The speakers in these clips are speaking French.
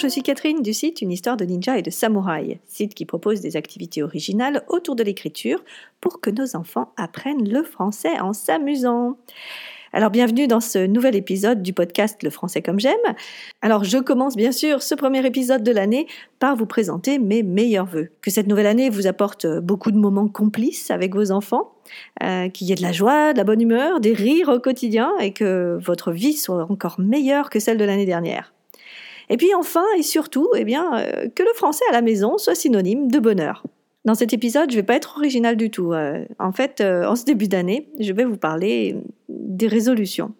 je suis Catherine du site Une histoire de ninja et de samouraï, site qui propose des activités originales autour de l'écriture pour que nos enfants apprennent le français en s'amusant. Alors bienvenue dans ce nouvel épisode du podcast Le français comme j'aime. Alors je commence bien sûr ce premier épisode de l'année par vous présenter mes meilleurs voeux. Que cette nouvelle année vous apporte beaucoup de moments complices avec vos enfants, euh, qu'il y ait de la joie, de la bonne humeur, des rires au quotidien et que votre vie soit encore meilleure que celle de l'année dernière. Et puis enfin et surtout, eh bien, euh, que le français à la maison soit synonyme de bonheur. Dans cet épisode, je ne vais pas être original du tout. Euh, en fait, euh, en ce début d'année, je vais vous parler des résolutions.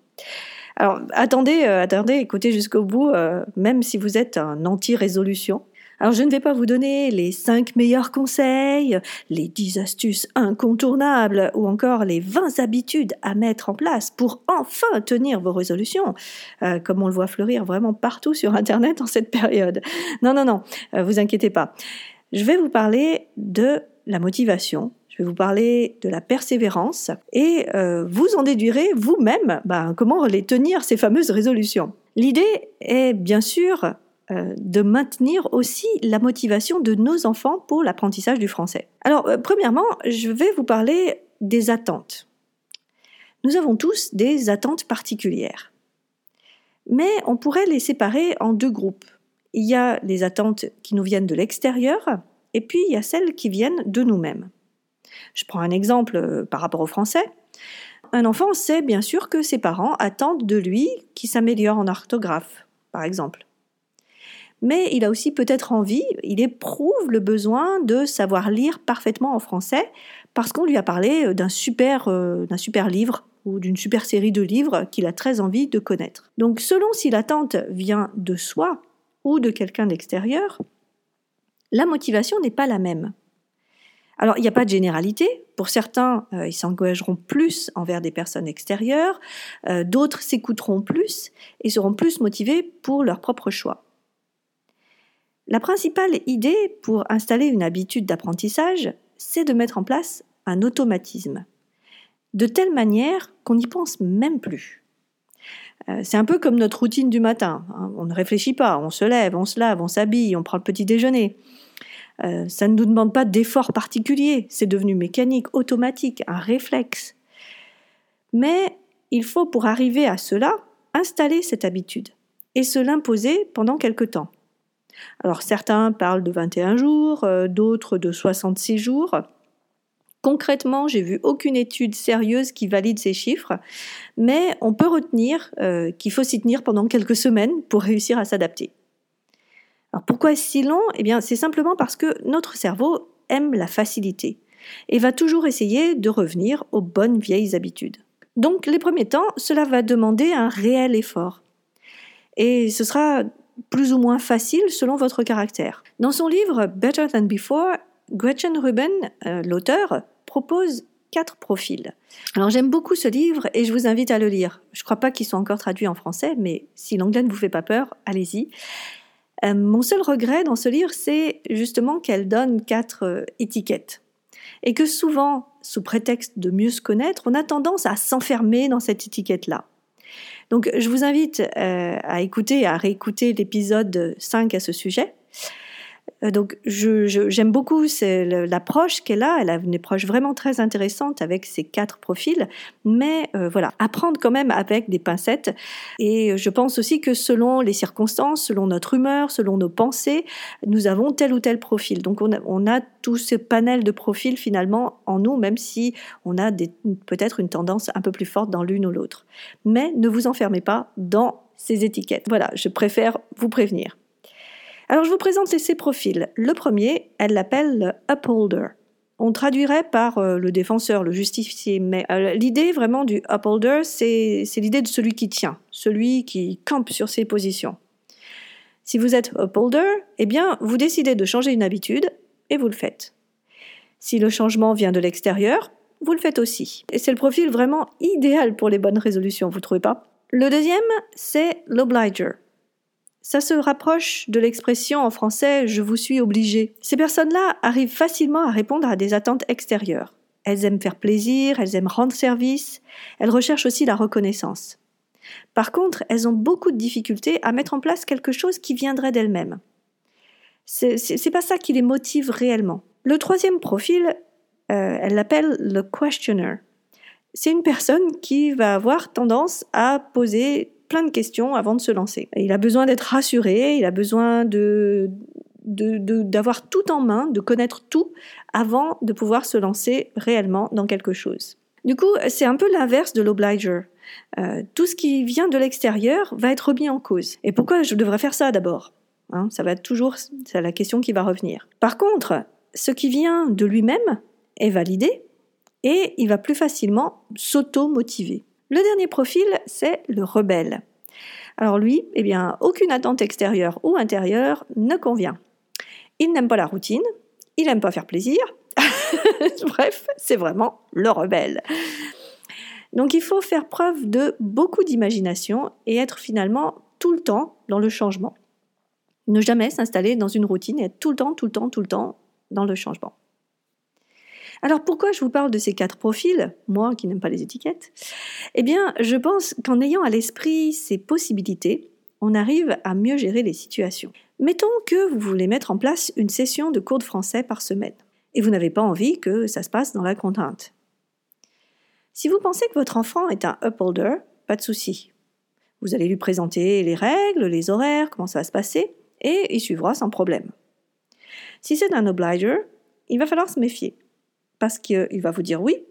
Alors, attendez, attendez, écoutez jusqu'au bout, même si vous êtes un anti-résolution. Alors, je ne vais pas vous donner les 5 meilleurs conseils, les 10 astuces incontournables ou encore les 20 habitudes à mettre en place pour enfin tenir vos résolutions, euh, comme on le voit fleurir vraiment partout sur Internet en cette période. Non, non, non, euh, vous inquiétez pas. Je vais vous parler de la motivation, je vais vous parler de la persévérance et euh, vous en déduirez vous-même ben, comment les tenir, ces fameuses résolutions. L'idée est bien sûr euh, de maintenir aussi la motivation de nos enfants pour l'apprentissage du français. Alors, euh, premièrement, je vais vous parler des attentes. Nous avons tous des attentes particulières. Mais on pourrait les séparer en deux groupes. Il y a les attentes qui nous viennent de l'extérieur, et puis il y a celles qui viennent de nous-mêmes. Je prends un exemple euh, par rapport au français. Un enfant sait bien sûr que ses parents attendent de lui qu'il s'améliore en orthographe, par exemple mais il a aussi peut-être envie, il éprouve le besoin de savoir lire parfaitement en français parce qu'on lui a parlé euh, d'un super, euh, super livre ou d'une super série de livres qu'il a très envie de connaître. Donc selon si l'attente vient de soi ou de quelqu'un d'extérieur, la motivation n'est pas la même. Alors, il n'y a pas de généralité. Pour certains, euh, ils s'engageront plus envers des personnes extérieures, d'autres s'écouteront plus et seront plus motivés pour leur propre choix. La principale idée pour installer une habitude d'apprentissage, c'est de mettre en place un automatisme, de telle manière qu'on n'y pense même plus. Euh, c'est un peu comme notre routine du matin. Hein. On ne réfléchit pas, on se lève, on se lave, on s'habille, on prend le petit déjeuner. Euh, ça ne nous demande pas d'effort particulier, c'est devenu mécanique, automatique, un réflexe. Mais il faut pour arriver à cela installer cette habitude et se l'imposer pendant quelque temps. Alors certains parlent de 21 jours, euh, d'autres de 66 jours. Concrètement, j'ai vu aucune étude sérieuse qui valide ces chiffres, mais on peut retenir euh, qu'il faut s'y tenir pendant quelques semaines pour réussir à s'adapter. Alors pourquoi si long? Eh bien, c'est simplement parce que notre cerveau aime la facilité et va toujours essayer de revenir aux bonnes vieilles habitudes. Donc, les premiers temps, cela va demander un réel effort. Et ce sera plus ou moins facile selon votre caractère. Dans son livre Better Than Before, Gretchen Rubin, euh, l'auteur, propose quatre profils. Alors j'aime beaucoup ce livre et je vous invite à le lire. Je ne crois pas qu'il soit encore traduit en français, mais si l'anglais ne vous fait pas peur, allez-y. Euh, mon seul regret dans ce livre, c'est justement qu'elle donne quatre euh, étiquettes. Et que souvent, sous prétexte de mieux se connaître, on a tendance à s'enfermer dans cette étiquette-là. Donc je vous invite euh, à écouter, à réécouter l'épisode 5 à ce sujet. Euh, donc, j'aime beaucoup l'approche qu'elle a. Elle a une approche vraiment très intéressante avec ses quatre profils. Mais euh, voilà, apprendre quand même avec des pincettes. Et je pense aussi que selon les circonstances, selon notre humeur, selon nos pensées, nous avons tel ou tel profil. Donc, on a, on a tout ce panel de profils finalement en nous, même si on a peut-être une tendance un peu plus forte dans l'une ou l'autre. Mais ne vous enfermez pas dans ces étiquettes. Voilà, je préfère vous prévenir. Alors je vous présente ces profils. Le premier, elle l'appelle le upholder. On traduirait par euh, le défenseur, le justicier, mais euh, l'idée vraiment du upholder, c'est l'idée de celui qui tient, celui qui campe sur ses positions. Si vous êtes upholder, eh bien, vous décidez de changer une habitude et vous le faites. Si le changement vient de l'extérieur, vous le faites aussi. Et c'est le profil vraiment idéal pour les bonnes résolutions, vous ne trouvez pas? Le deuxième, c'est l'obliger. Ça se rapproche de l'expression en français je vous suis obligé. Ces personnes-là arrivent facilement à répondre à des attentes extérieures. Elles aiment faire plaisir, elles aiment rendre service, elles recherchent aussi la reconnaissance. Par contre, elles ont beaucoup de difficultés à mettre en place quelque chose qui viendrait d'elles-mêmes. C'est pas ça qui les motive réellement. Le troisième profil, euh, elle l'appelle le questioner. C'est une personne qui va avoir tendance à poser plein de questions avant de se lancer. Il a besoin d'être rassuré, il a besoin de d'avoir tout en main, de connaître tout avant de pouvoir se lancer réellement dans quelque chose. Du coup, c'est un peu l'inverse de l'obliger. Euh, tout ce qui vient de l'extérieur va être remis en cause. Et pourquoi je devrais faire ça d'abord hein, Ça va toujours c'est la question qui va revenir. Par contre, ce qui vient de lui-même est validé et il va plus facilement s'auto-motiver. Le dernier profil, c'est le rebelle. Alors lui, eh bien, aucune attente extérieure ou intérieure ne convient. Il n'aime pas la routine, il n'aime pas faire plaisir. Bref, c'est vraiment le rebelle. Donc il faut faire preuve de beaucoup d'imagination et être finalement tout le temps dans le changement. Ne jamais s'installer dans une routine et être tout le temps, tout le temps, tout le temps dans le changement. Alors pourquoi je vous parle de ces quatre profils, moi qui n'aime pas les étiquettes? Eh bien, je pense qu'en ayant à l'esprit ces possibilités, on arrive à mieux gérer les situations. Mettons que vous voulez mettre en place une session de cours de français par semaine et vous n'avez pas envie que ça se passe dans la contrainte. Si vous pensez que votre enfant est un upholder, pas de souci. Vous allez lui présenter les règles, les horaires, comment ça va se passer, et il suivra sans problème. Si c'est un obliger, il va falloir se méfier parce qu'il va vous dire oui,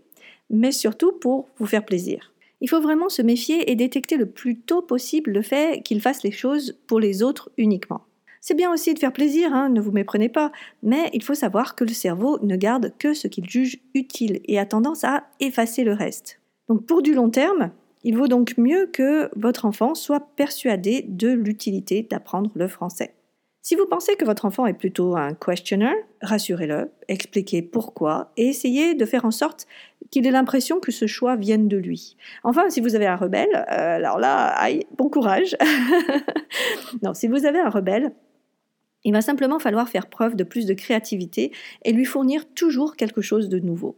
mais surtout pour vous faire plaisir. Il faut vraiment se méfier et détecter le plus tôt possible le fait qu'il fasse les choses pour les autres uniquement. C'est bien aussi de faire plaisir, hein, ne vous méprenez pas, mais il faut savoir que le cerveau ne garde que ce qu'il juge utile et a tendance à effacer le reste. Donc pour du long terme, il vaut donc mieux que votre enfant soit persuadé de l'utilité d'apprendre le français. Si vous pensez que votre enfant est plutôt un questioner, rassurez-le, expliquez pourquoi et essayez de faire en sorte qu'il ait l'impression que ce choix vienne de lui. Enfin, si vous avez un rebelle, euh, alors là, aïe, bon courage. non, si vous avez un rebelle, il va simplement falloir faire preuve de plus de créativité et lui fournir toujours quelque chose de nouveau.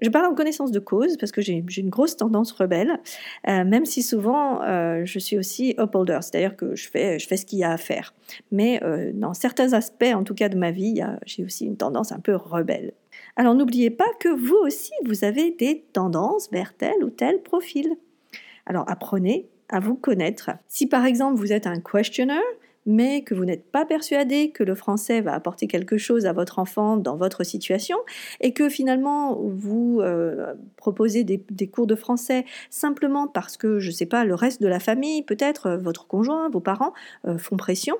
Je parle en connaissance de cause parce que j'ai une grosse tendance rebelle, euh, même si souvent euh, je suis aussi upholder, c'est-à-dire que je fais, ce qu'il y a à faire. Mais euh, dans certains aspects, en tout cas de ma vie, j'ai aussi une tendance un peu rebelle. Alors n'oubliez pas que vous aussi, vous avez des tendances vers tel ou tel profil. Alors apprenez à vous connaître. Si par exemple vous êtes un questioner, mais que vous n'êtes pas persuadé que le français va apporter quelque chose à votre enfant dans votre situation, et que finalement vous euh, proposez des, cours de français simplement parce que, je ne sais pas, le reste de la famille, peut-être euh, votre conjoint, vos parents, euh, font pression,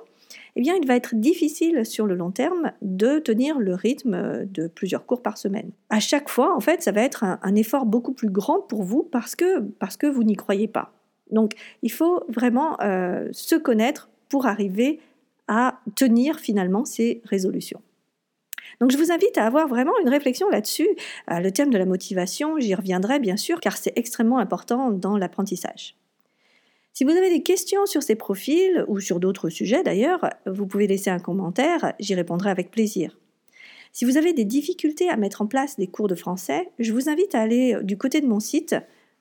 eh bien, il va être difficile sur le long terme de tenir le rythme de plusieurs cours par semaine. À chaque fois, en fait, ça va être un, effort beaucoup plus grand pour vous parce que, parce que vous n'y croyez pas. Donc, il faut vraiment se connaître pour arriver à tenir finalement ces résolutions. Donc je vous invite à avoir vraiment une réflexion là-dessus. Euh, le thème de la motivation, j'y reviendrai bien sûr car c'est extrêmement important dans l'apprentissage. Si vous avez des questions sur ces profils ou sur d'autres sujets d'ailleurs, vous pouvez laisser un commentaire, j'y répondrai avec plaisir. Si vous avez des difficultés à mettre en place des cours de français, je vous invite à aller du côté de mon site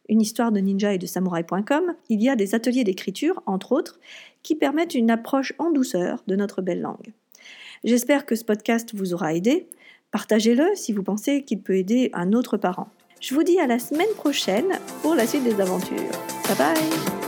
une histoire de ninja et de samouraï.com, il y a des ateliers d'écriture, entre autres, qui permettent une approche en douceur de notre belle langue. J'espère que ce podcast vous aura aidé. Partagez-le si vous pensez qu'il peut aider un autre parent. Je vous dis à la semaine prochaine pour la suite des aventures. Bye bye